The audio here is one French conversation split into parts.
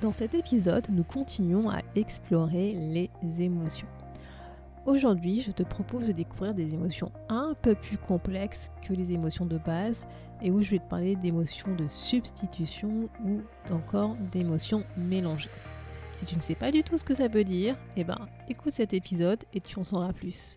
Dans cet épisode, nous continuons à explorer les émotions. Aujourd'hui, je te propose de découvrir des émotions un peu plus complexes que les émotions de base et où je vais te parler d'émotions de substitution ou encore d'émotions mélangées. Si tu ne sais pas du tout ce que ça veut dire, eh ben écoute cet épisode et tu en sauras plus.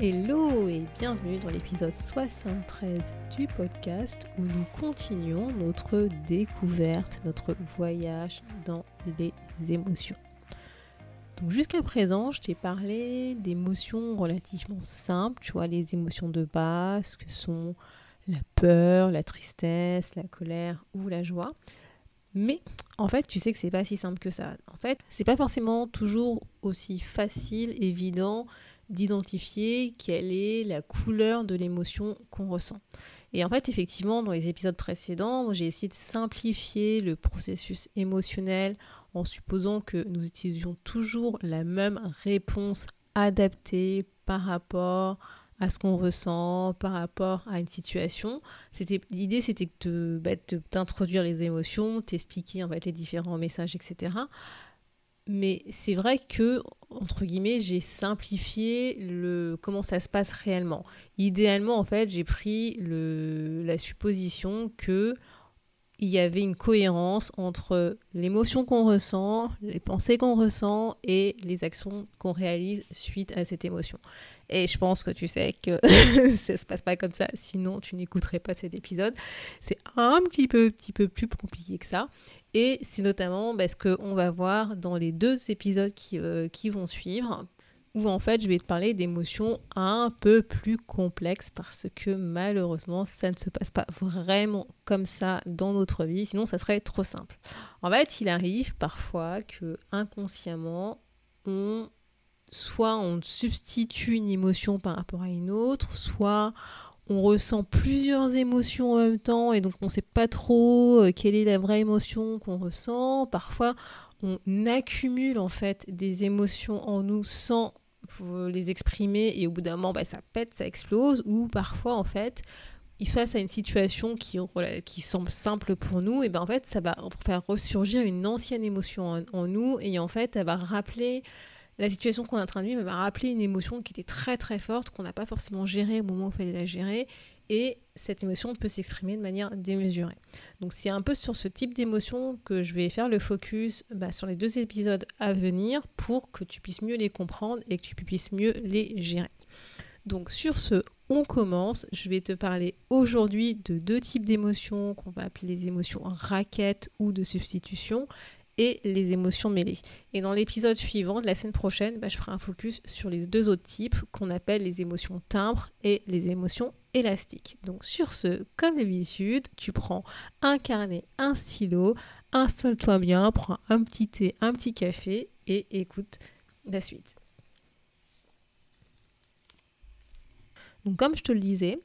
Hello et bienvenue dans l'épisode 73 du podcast où nous continuons notre découverte, notre voyage dans les émotions. Donc jusqu'à présent, je t'ai parlé d'émotions relativement simples, tu vois, les émotions de base que sont la peur, la tristesse, la colère ou la joie. Mais en fait, tu sais que c'est pas si simple que ça. En fait, c'est pas forcément toujours aussi facile, évident d'identifier quelle est la couleur de l'émotion qu'on ressent. Et en fait, effectivement, dans les épisodes précédents, j'ai essayé de simplifier le processus émotionnel en supposant que nous utilisions toujours la même réponse adaptée par rapport à ce qu'on ressent, par rapport à une situation. C'était l'idée, c'était de, bah, d'introduire les émotions, t'expliquer en fait les différents messages, etc. Mais c'est vrai que, entre guillemets, j'ai simplifié le comment ça se passe réellement. Idéalement, en fait, j'ai pris la supposition que il y avait une cohérence entre l'émotion qu'on ressent, les pensées qu'on ressent et les actions qu'on réalise suite à cette émotion. Et je pense que tu sais que ça se passe pas comme ça, sinon tu n'écouterais pas cet épisode. C'est un petit peu, petit peu plus compliqué que ça. Et c'est notamment parce qu'on va voir dans les deux épisodes qui, euh, qui vont suivre, où en fait je vais te parler d'émotions un peu plus complexes parce que malheureusement ça ne se passe pas vraiment comme ça dans notre vie, sinon ça serait trop simple. En fait, il arrive parfois que inconsciemment on soit on substitue une émotion par rapport à une autre, soit on ressent plusieurs émotions en même temps et donc on ne sait pas trop euh, quelle est la vraie émotion qu'on ressent. Parfois, on accumule en fait des émotions en nous sans les exprimer et au bout d'un moment, bah, ça pète, ça explose. Ou parfois, en fait, face à une situation qui, qui semble simple pour nous, et ben en fait, ça va faire ressurgir une ancienne émotion en, en nous et en fait, elle va rappeler la situation qu'on est en train de vivre m'a rappelé une émotion qui était très très forte, qu'on n'a pas forcément gérée au moment où il fallait la gérer. Et cette émotion peut s'exprimer de manière démesurée. Donc c'est un peu sur ce type d'émotion que je vais faire le focus bah, sur les deux épisodes à venir pour que tu puisses mieux les comprendre et que tu puisses mieux les gérer. Donc sur ce, on commence. Je vais te parler aujourd'hui de deux types d'émotions qu'on va appeler les émotions raquettes ou de substitution et les émotions mêlées. Et dans l'épisode suivant, de la semaine prochaine, bah, je ferai un focus sur les deux autres types qu'on appelle les émotions timbres et les émotions élastiques. Donc sur ce, comme d'habitude, tu prends un carnet, un stylo, installe-toi bien, prends un petit thé, un petit café et écoute la suite. Donc comme je te le disais,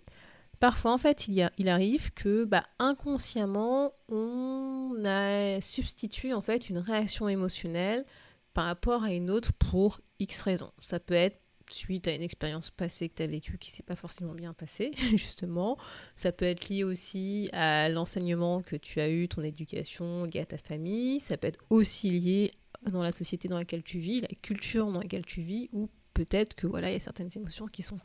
Parfois, en fait, il, arrive que bah, inconsciemment, on a substitué en fait une réaction émotionnelle par rapport à une autre pour X raisons. Ça peut être suite à une expérience passée que tu as vécue qui s'est pas forcément bien passée, justement. Ça peut être lié aussi à l'enseignement que tu as eu, ton éducation liée à ta famille. Ça peut être aussi lié dans la société dans laquelle tu vis, la culture dans laquelle tu vis, ou peut-être que voilà, il y a certaines émotions qui sont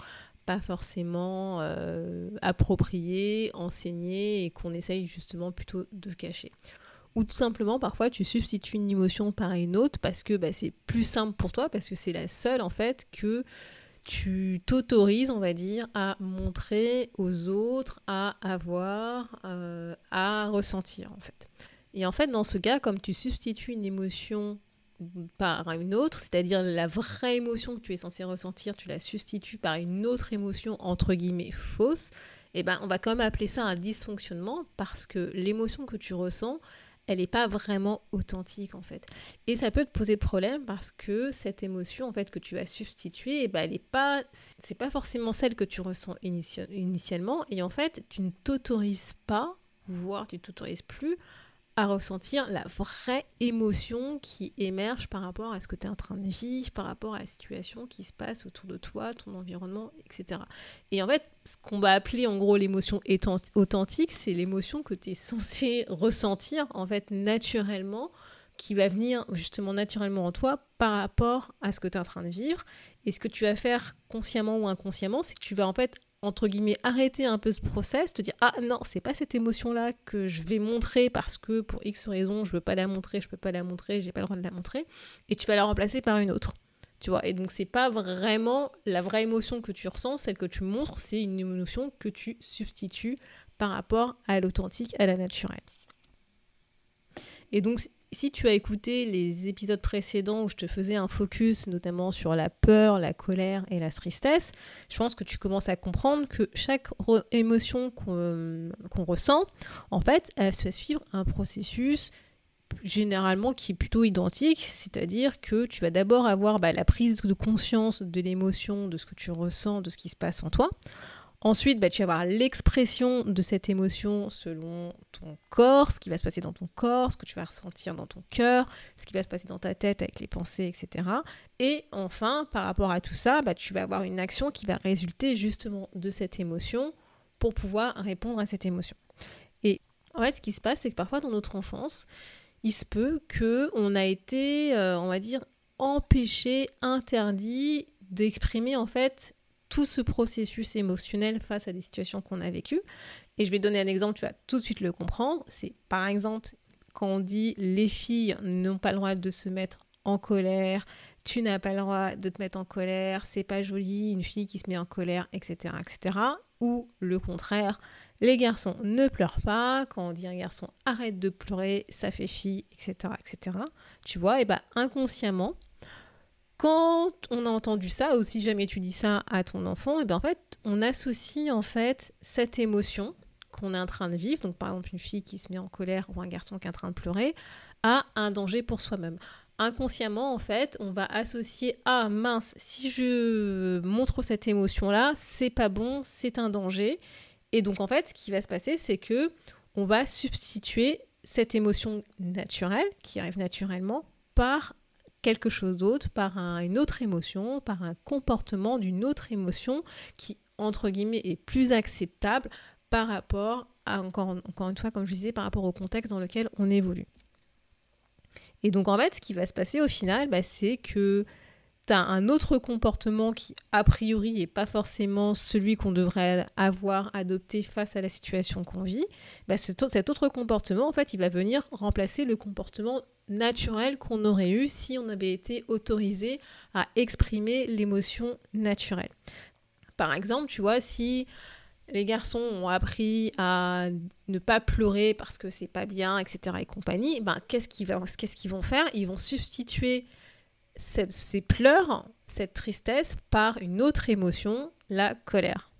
pas forcément euh, approprié, enseigné et qu'on essaye justement plutôt de cacher. Ou tout simplement, parfois, tu substitues une émotion par une autre parce que bah, c'est plus simple pour toi, parce que c'est la seule en fait que tu t'autorises, on va dire, à montrer aux autres, à avoir, euh, à ressentir en fait. Et en fait, dans ce cas, comme tu substitues une émotion par une autre, c'est-à-dire la vraie émotion que tu es censé ressentir, tu la substitues par une autre émotion entre guillemets fausse, eh ben on va quand même appeler ça un dysfonctionnement parce que l'émotion que tu ressens, elle n'est pas vraiment authentique en fait. Et ça peut te poser problème parce que cette émotion en fait que tu vas substituer, eh ben, elle est pas, c'est pas forcément celle que tu ressens initialement et en fait tu ne t'autorises pas, voire tu ne t'autorises plus à ressentir la vraie émotion qui émerge par rapport à ce que tu es en train de vivre, par rapport à la situation qui se passe autour de toi, ton environnement, etc. Et en fait, ce qu'on va appeler en gros l'émotion authentique, c'est l'émotion que tu es censé ressentir en fait naturellement, qui va venir justement naturellement en toi par rapport à ce que tu es en train de vivre. Et ce que tu vas faire consciemment ou inconsciemment, c'est que tu vas en fait entre guillemets, arrêter un peu ce process, te dire ah non, c'est pas cette émotion-là que je vais montrer parce que pour X raison, je veux pas la montrer, je peux pas la montrer, j'ai pas le droit de la montrer, et tu vas la remplacer par une autre. Tu vois, et donc c'est pas vraiment la vraie émotion que tu ressens, celle que tu montres, c'est une émotion que tu substitues par rapport à l'authentique, à la naturelle. Et donc si tu as écouté les épisodes précédents où je te faisais un focus notamment sur la peur, la colère et la tristesse, je pense que tu commences à comprendre que chaque émotion qu'on ressent, en fait, elle se fait suivre un processus généralement qui est plutôt identique, c'est-à-dire que tu vas d'abord avoir bah, la prise de conscience de l'émotion, de ce que tu ressens, de ce qui se passe en toi. Ensuite, bah, tu vas avoir l'expression de cette émotion selon ton corps, ce qui va se passer dans ton corps, ce que tu vas ressentir dans ton cœur, ce qui va se passer dans ta tête avec les pensées, etc. Et enfin, par rapport à tout ça, bah, tu vas avoir une action qui va résulter justement de cette émotion pour pouvoir répondre à cette émotion. Et en fait, ce qui se passe, c'est que parfois dans notre enfance, il se peut qu'on a été, euh, on va dire, empêché, interdit d'exprimer en fait tout ce processus émotionnel face à des situations qu'on a vécues. Et je vais donner un exemple, tu vas tout de suite le comprendre. C'est par exemple quand on dit les filles n'ont pas le droit de se mettre en colère, tu n'as pas le droit de te mettre en colère, c'est pas joli, une fille qui se met en colère, etc., etc. Ou le contraire, les garçons ne pleurent pas, quand on dit un garçon arrête de pleurer, ça fait fille, etc., etc. Tu vois, et bah inconsciemment, quand on a entendu ça, ou si jamais tu dis ça à ton enfant, et eh bien en fait, on associe en fait cette émotion qu'on est en train de vivre, donc par exemple une fille qui se met en colère ou un garçon qui est en train de pleurer, à un danger pour soi-même. Inconsciemment, en fait, on va associer ah mince, si je montre cette émotion-là, c'est pas bon, c'est un danger. Et donc en fait, ce qui va se passer, c'est que on va substituer cette émotion naturelle qui arrive naturellement par quelque chose d'autre, par une autre émotion, par un comportement d'une autre émotion qui, entre guillemets, est plus acceptable par rapport à, encore, encore une fois, comme je disais, par rapport au contexte dans lequel on évolue. Et donc, en fait, ce qui va se passer au final, bah, c'est que tu as un autre comportement qui, a priori, n'est pas forcément celui qu'on devrait avoir adopté face à la situation qu'on vit, bah, cet autre comportement, en fait, il va venir remplacer le comportement naturel qu'on aurait eu si on avait été autorisé à exprimer l'émotion naturelle. Par exemple, tu vois, si les garçons ont appris à ne pas pleurer parce que c'est pas bien, etc. et compagnie, ben, qu'est-ce qu'ils vont, vont faire? Ils vont substituer ces pleurs, cette tristesse, par une autre émotion, la colère.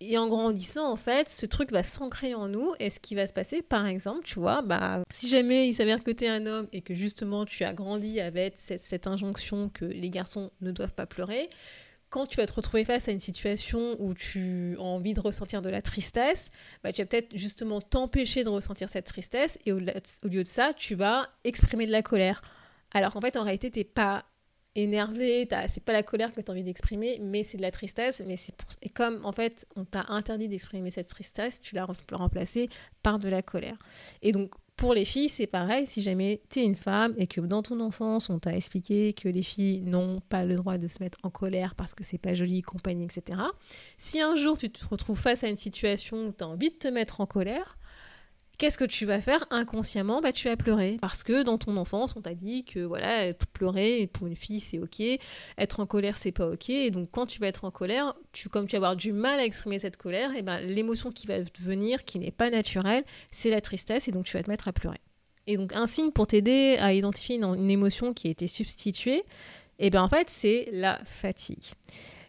Et en grandissant, en fait, ce truc va s'ancrer en nous. Et ce qui va se passer, par exemple, tu vois, bah, si jamais il s'avère que tu es un homme et que justement tu as grandi avec cette, injonction que les garçons ne doivent pas pleurer, quand tu vas te retrouver face à une situation où tu as envie de ressentir de la tristesse, bah, tu vas peut-être justement t'empêcher de ressentir cette tristesse et au, au, lieu de ça, tu vas exprimer de la colère. Alors qu'en fait, en réalité, tu n'es pas énervé, c'est pas la colère que tu as envie d'exprimer, mais c'est de la tristesse. Mais c'est Et comme en fait on t'a interdit d'exprimer cette tristesse, tu l'as remplacée par de la colère. Et donc pour les filles, c'est pareil, si jamais tu es une femme et que dans ton enfance on t'a expliqué que les filles n'ont pas le droit de se mettre en colère parce que c'est pas joli, compagnie, etc. Si un jour tu te retrouves face à une situation où tu as envie de te mettre en colère, qu'est-ce que tu vas faire inconsciemment? Bah, Tu vas pleurer. Parce que dans ton enfance, on t'a dit que voilà, pleurer pour une fille, c'est ok. Être en colère, c'est pas ok. Et donc, quand tu vas être en colère, tu, comme tu vas avoir du mal à exprimer cette colère, et ben, l'émotion qui va venir, qui n'est pas naturelle, c'est la tristesse. Et donc, tu vas te mettre à pleurer. Et donc un signe pour t'aider à identifier une, émotion qui a été substituée, et eh bien en fait c'est la fatigue.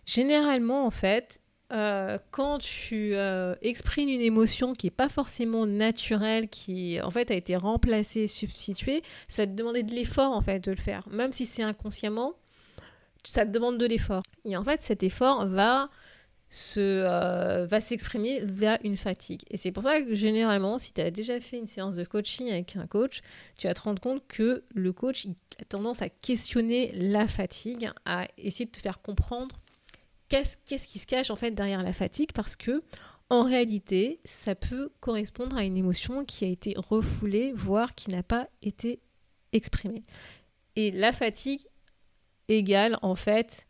Généralement en fait, euh, quand tu euh, exprimes une émotion qui n'est pas forcément naturelle, qui en fait a été remplacée, substituée, ça va te demander de l'effort en fait de le faire, même si c'est inconsciemment, ça te demande de l'effort. Et en fait cet effort va se, euh, va s'exprimer via une fatigue. Et c'est pour ça que généralement, si tu as déjà fait une séance de coaching avec un coach, tu vas te rendre compte que le coach a tendance à questionner la fatigue, à essayer de te faire comprendre qu'est-ce, qui se cache en fait derrière la fatigue, parce que en réalité, ça peut correspondre à une émotion qui a été refoulée, voire qui n'a pas été exprimée. Et la fatigue égale en fait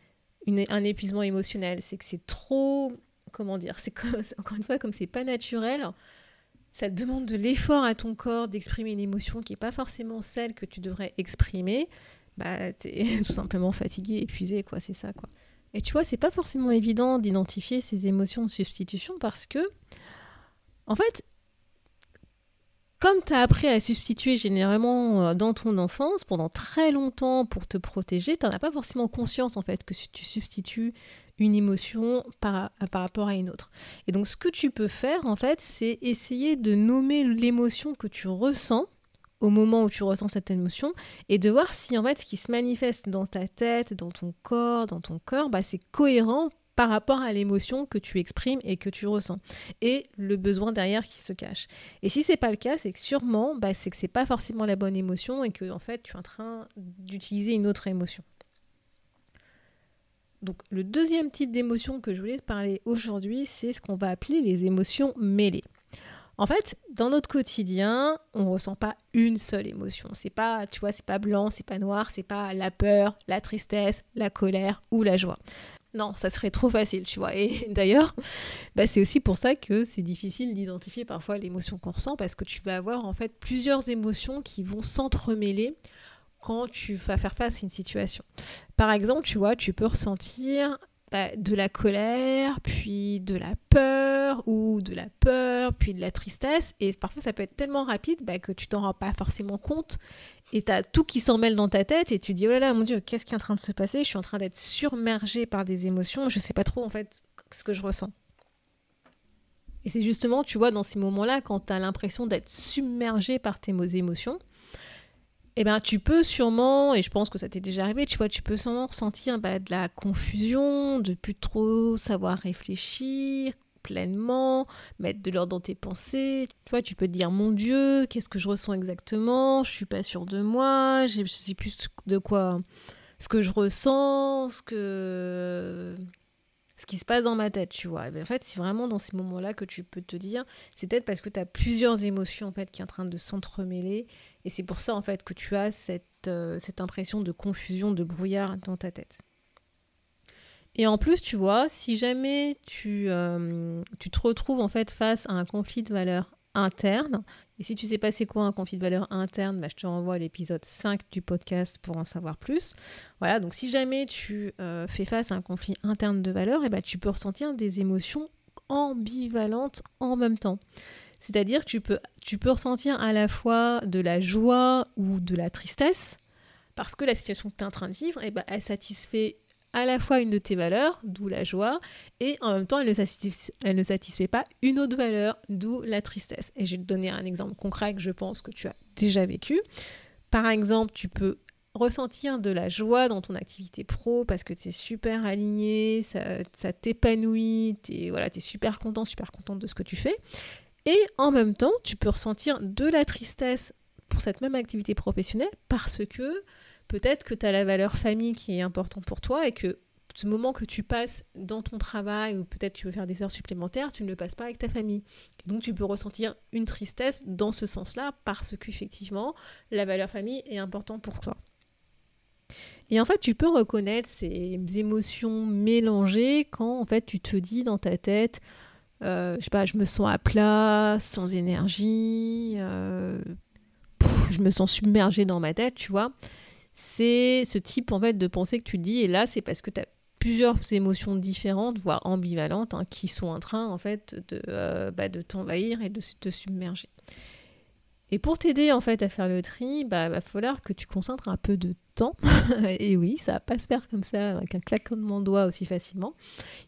un épuisement émotionnel. C'est que c'est trop. Comment dire C'est encore une fois, comme c'est pas naturel, ça demande de l'effort à ton corps d'exprimer une émotion qui n'est pas forcément celle que tu devrais exprimer. Bah, t'es tout simplement fatigué, épuisé, quoi. C'est ça, quoi. Et tu vois, c'est pas forcément évident d'identifier ces émotions de substitution parce que, en fait, comme tu as appris à substituer généralement euh, dans ton enfance pendant très longtemps pour te protéger, tu n'en as pas forcément conscience en fait que tu substitues une émotion par, par rapport à une autre. Et donc ce que tu peux faire en fait, c'est essayer de nommer l'émotion que tu ressens au moment où tu ressens cette émotion et de voir si en fait ce qui se manifeste dans ta tête, dans ton corps, dans ton cœur, bah, c'est cohérent par rapport à l'émotion que tu exprimes et que tu ressens et le besoin derrière qui se cache. Et si c'est pas le cas, c'est que sûrement bah, c'est que c'est pas forcément la bonne émotion et que en fait tu es en train d'utiliser une autre émotion. Donc le deuxième type d'émotion que je voulais te parler aujourd'hui, c'est ce qu'on va appeler les émotions mêlées. En fait, dans notre quotidien, on ressent pas une seule émotion. C'est pas, tu vois, c'est pas blanc, c'est pas noir, c'est pas la peur, la tristesse, la colère ou la joie. Non, ça serait trop facile, tu vois. Et d'ailleurs, bah, c'est aussi pour ça que c'est difficile d'identifier parfois l'émotion qu'on ressent parce que tu vas avoir en fait plusieurs émotions qui vont s'entremêler quand tu vas faire face à une situation. Par exemple, tu vois, tu peux ressentir bah, de la colère, puis de la peur, ou de la peur, puis de la tristesse. Et parfois, ça peut être tellement rapide bah, que tu t'en rends pas forcément compte. Et tu as tout qui s'en mêle dans ta tête et tu dis, oh là là, mon Dieu, qu'est-ce qui est en train de se passer? Je suis en train d'être submergée par des émotions. Je sais pas trop, en fait, ce que je ressens. Et c'est justement, tu vois, dans ces moments-là, quand tu as l'impression d'être submergée par tes émotions, eh ben, tu peux sûrement, et je pense que ça t'est déjà arrivé, tu vois, tu peux sûrement ressentir bah, de la confusion, de plus trop savoir réfléchir pleinement, mettre de l'ordre dans tes pensées. Tu vois, tu peux te dire, mon Dieu, qu'est-ce que je ressens exactement? Je suis pas sûre de moi, je sais plus de quoi, ce que je ressens, ce que ce qui se passe dans ma tête, tu vois. Ben, en fait, c'est vraiment dans ces moments-là que tu peux te dire, c'est peut-être parce que tu as plusieurs émotions en fait qui sont en train de s'entremêler et c'est pour ça en fait que tu as cette, euh, cette impression de confusion, de brouillard dans ta tête. Et en plus, tu vois, si jamais tu, euh, tu te retrouves en fait face à un conflit de valeurs interne, et si tu sais pas c'est quoi un conflit de valeurs interne, bah, je te renvoie à l'épisode 5 du podcast pour en savoir plus. Voilà, donc si jamais tu euh, fais face à un conflit interne de valeurs, et eh bah, tu peux ressentir des émotions ambivalentes en même temps. C'est-à-dire que tu peux, tu peux ressentir à la fois de la joie ou de la tristesse, parce que la situation que tu es en train de vivre, eh ben, elle satisfait à la fois une de tes valeurs, d'où la joie, et en même temps, elle ne, satisfait, pas une autre valeur, d'où la tristesse. Et je vais te donner un exemple concret que je pense que tu as déjà vécu. Par exemple, tu peux ressentir de la joie dans ton activité pro parce que tu es super aligné, ça, t'épanouit, tu voilà, es super content, super contente de ce que tu fais. Et en même temps, tu peux ressentir de la tristesse pour cette même activité professionnelle parce que peut-être que tu as la valeur famille qui est importante pour toi et que ce moment que tu passes dans ton travail ou peut-être tu veux faire des heures supplémentaires, tu ne le passes pas avec ta famille. Et donc tu peux ressentir une tristesse dans ce sens-là parce qu'effectivement, la valeur famille est importante pour toi. Et en fait, tu peux reconnaître ces émotions mélangées quand fait tu te dis dans ta tête euh, je sais pas, je me sens à plat, sans énergie, euh, je me sens submergée dans ma tête, tu vois. C'est ce type en fait de pensée que tu dis, et là c'est parce que tu as plusieurs émotions différentes, voire ambivalentes, hein, qui sont en train en fait de, euh, bah, de t'envahir et de te submerger. Et pour t'aider en fait à faire le tri, bah va falloir que tu concentres un peu de temps. et oui, ça va pas se faire comme ça avec un claquement de doigts aussi facilement.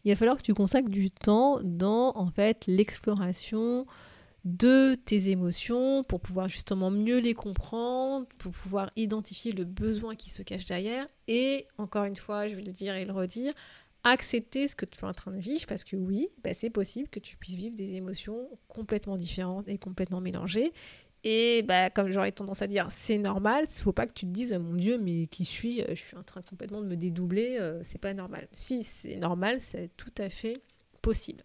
Il va falloir que tu consacres du temps dans en fait l'exploration de tes émotions pour pouvoir justement mieux les comprendre, pour pouvoir identifier le besoin qui se cache derrière et encore une fois, je vais le dire et le redire, accepter ce que tu es en train de vivre parce que oui, bah, c'est possible que tu puisses vivre des émotions complètement différentes et complètement mélangées et bah, comme j'aurais tendance à dire, c'est normal. Il faut pas que tu te dises, mon Dieu, mais qui suis Je suis en train complètement de me dédoubler. Euh, c'est pas normal. Si, c'est normal, c'est tout à fait possible.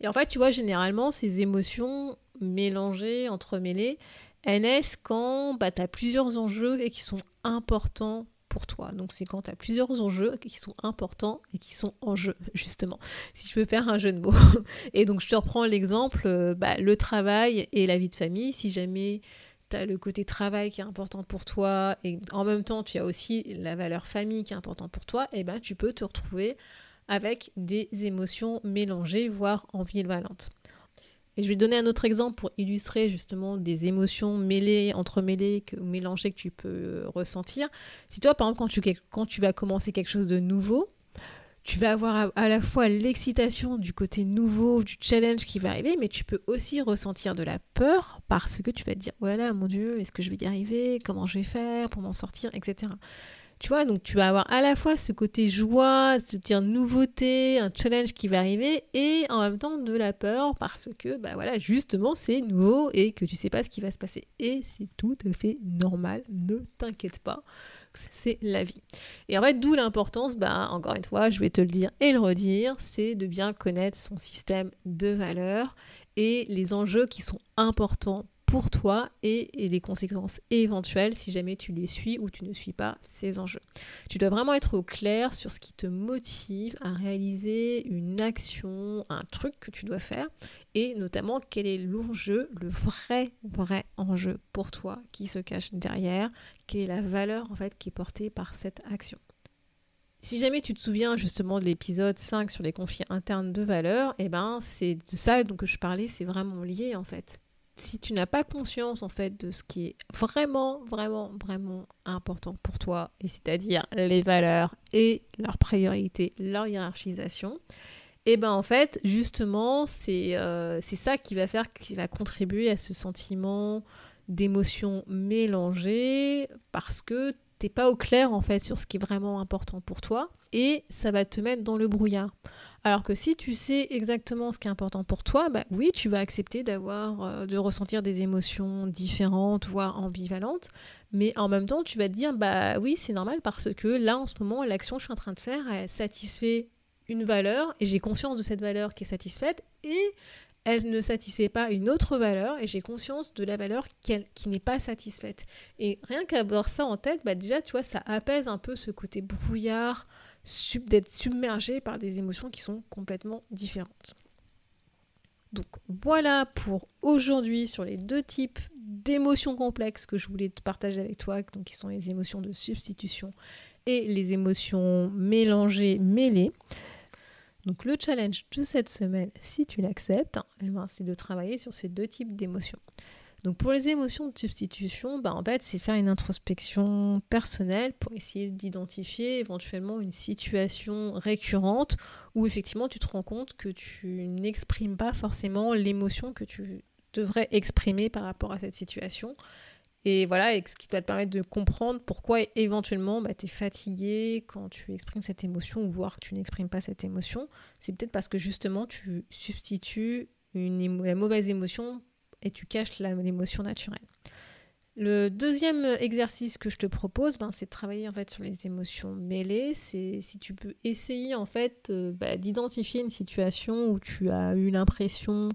Et en fait, tu vois, généralement, ces émotions mélangées, entremêlées, elles naissent quand bah, tu as plusieurs enjeux et qui sont importants pour toi. Donc c'est quand tu as plusieurs enjeux qui sont importants et qui sont en jeu, justement, si je peux faire un jeu de mots. et donc je te reprends l'exemple, euh, bah, le travail et la vie de famille. Si jamais tu as le côté travail qui est important pour toi et en même temps tu as aussi la valeur famille qui est importante pour toi, et eh ben tu peux te retrouver avec des émotions mélangées, voire ambivalentes. Et je vais donner un autre exemple pour illustrer justement des émotions mêlées, entremêlées, que, mélangées que tu peux euh, ressentir. Si toi, par exemple, quand tu, quand tu vas commencer quelque chose de nouveau, tu vas avoir à, la fois l'excitation du côté nouveau, du challenge qui va arriver, mais tu peux aussi ressentir de la peur parce que tu vas te dire, voilà, mon Dieu, est-ce que je vais y arriver? Comment je vais faire pour m'en sortir, etc. Tu vois, donc tu vas avoir à la fois ce côté joie, ce dire nouveauté, un challenge qui va arriver, et en même temps de la peur parce que, bah voilà, justement, c'est nouveau et que tu sais pas ce qui va se passer. Et c'est tout à fait normal, ne t'inquiète pas, c'est la vie. Et en fait, d'où l'importance, bah, encore une fois, je vais te le dire et le redire, c'est de bien connaître son système de valeurs et les enjeux qui sont importants pour toi et, les conséquences éventuelles si jamais tu les suis ou tu ne suis pas ces enjeux. Tu dois vraiment être au clair sur ce qui te motive à réaliser une action, un truc que tu dois faire et notamment quel est l'enjeu, le vrai, vrai enjeu pour toi qui se cache derrière, quelle est la valeur en fait qui est portée par cette action. Si jamais tu te souviens justement de l'épisode 5 sur les conflits internes de valeurs, et eh ben c'est de ça dont je parlais, c'est vraiment lié en fait si tu n'as pas conscience en fait de ce qui est vraiment, vraiment, vraiment important pour toi, et c'est-à-dire les valeurs et leurs priorités, leur hiérarchisation, et eh ben en fait, justement, c'est euh, c'est ça qui va faire, qui va contribuer à ce sentiment d'émotions mélangées parce que t'es pas au clair en fait sur ce qui est vraiment important pour toi et ça va te mettre dans le brouillard. Alors que si tu sais exactement ce qui est important pour toi, bah oui, tu vas accepter d'avoir, euh, de ressentir des émotions différentes, voire ambivalentes, mais en même temps, tu vas te dire, bah oui, c'est normal parce que là, en ce moment, l'action que je suis en train de faire, elle satisfait une valeur et j'ai conscience de cette valeur qui est satisfaite et elle ne satisfait pas une autre valeur et j'ai conscience de la valeur qui, n'est pas satisfaite. Et rien qu'avoir ça en tête, bah déjà, tu vois, ça apaise un peu ce côté brouillard, d'être submergé par des émotions qui sont complètement différentes. Donc voilà pour aujourd'hui sur les deux types d'émotions complexes que je voulais te partager avec toi, donc qui sont les émotions de substitution et les émotions mélangées, mêlées. Donc le challenge de cette semaine, si tu l'acceptes, eh ben, c'est de travailler sur ces deux types d'émotions. Donc pour les émotions de substitution, bah en fait, c'est faire une introspection personnelle pour essayer d'identifier éventuellement une situation récurrente où effectivement tu te rends compte que tu n'exprimes pas forcément l'émotion que tu devrais exprimer par rapport à cette situation. Et voilà, ce qui va te permettre de comprendre pourquoi éventuellement bah, tu es fatigué quand tu exprimes cette émotion ou voir que tu n'exprimes pas cette émotion. C'est peut-être parce que justement tu substitues une, la mauvaise émotion et tu caches l'émotion naturelle. Le deuxième exercice que je te propose, ben, c'est de travailler en fait sur les émotions mêlées. C'est si tu peux essayer en fait euh, bah, d'identifier une situation où tu as eu l'impression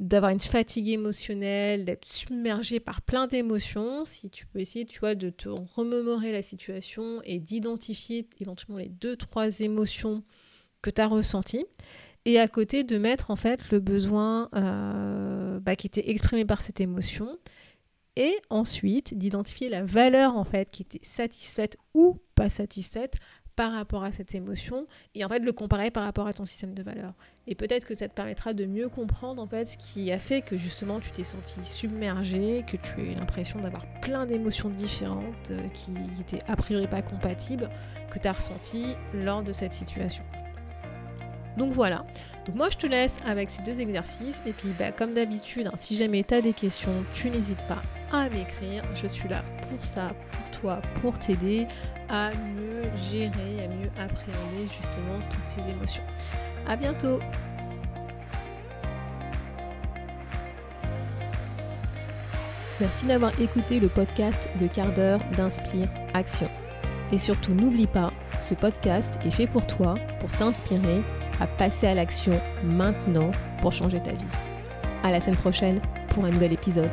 d'avoir une fatigue émotionnelle, d'être submergé par plein d'émotions. Si tu peux essayer, tu vois, de te remémorer la situation et d'identifier éventuellement les deux trois émotions que tu as ressenties et à côté de mettre en fait le besoin euh, qui était exprimé par cette émotion et ensuite d'identifier la valeur en fait qui était satisfaite ou pas satisfaite par rapport à cette émotion et en fait le comparer par rapport à ton système de valeurs. Et peut-être que ça te permettra de mieux comprendre en fait ce qui a fait que justement tu t'es senti submergé, que tu as eu l'impression d'avoir plein d'émotions différentes euh, qui n'étaient a priori pas compatibles, que tu as ressenti lors de cette situation. Donc voilà. Donc moi je te laisse avec ces deux exercices et puis bah, comme d'habitude, hein, si jamais tu as des questions, tu n'hésites pas à m'écrire. Je suis là pour ça, pour toi, pour t'aider à mieux gérer, à mieux appréhender justement toutes ces émotions. À bientôt Merci d'avoir écouté le podcast Le quart d'heure d'Inspire Action. Et surtout n'oublie pas, ce podcast est fait pour toi, pour t'inspirer à passer à l'action maintenant pour changer ta vie. À la semaine prochaine pour un nouvel épisode.